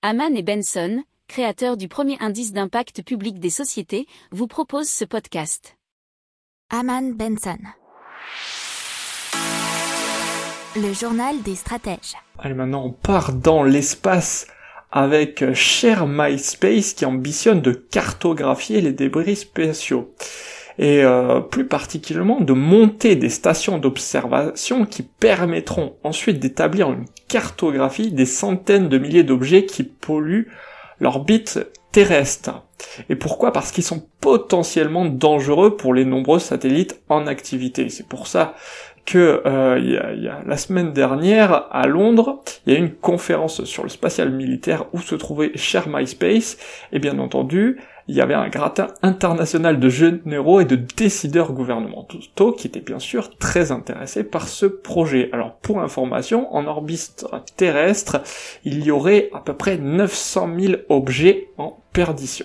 Haman et Benson, créateurs du premier indice d'impact public des sociétés, vous proposent ce podcast. Haman Benson. Le journal des stratèges. Allez, maintenant on part dans l'espace avec Share MySpace qui ambitionne de cartographier les débris spatiaux et euh, plus particulièrement de monter des stations d'observation qui permettront ensuite d'établir une cartographie des centaines de milliers d'objets qui polluent l'orbite terrestre. Et pourquoi? Parce qu'ils sont potentiellement dangereux pour les nombreux satellites en activité. C'est pour ça que euh, la semaine dernière à Londres, il y a eu une conférence sur le spatial militaire où se trouvait Share MySpace, et bien entendu, il y avait un gratin international de généraux et de décideurs gouvernementaux qui étaient bien sûr très intéressés par ce projet. Alors pour information, en orbite terrestre, il y aurait à peu près 900 000 objets en perdition.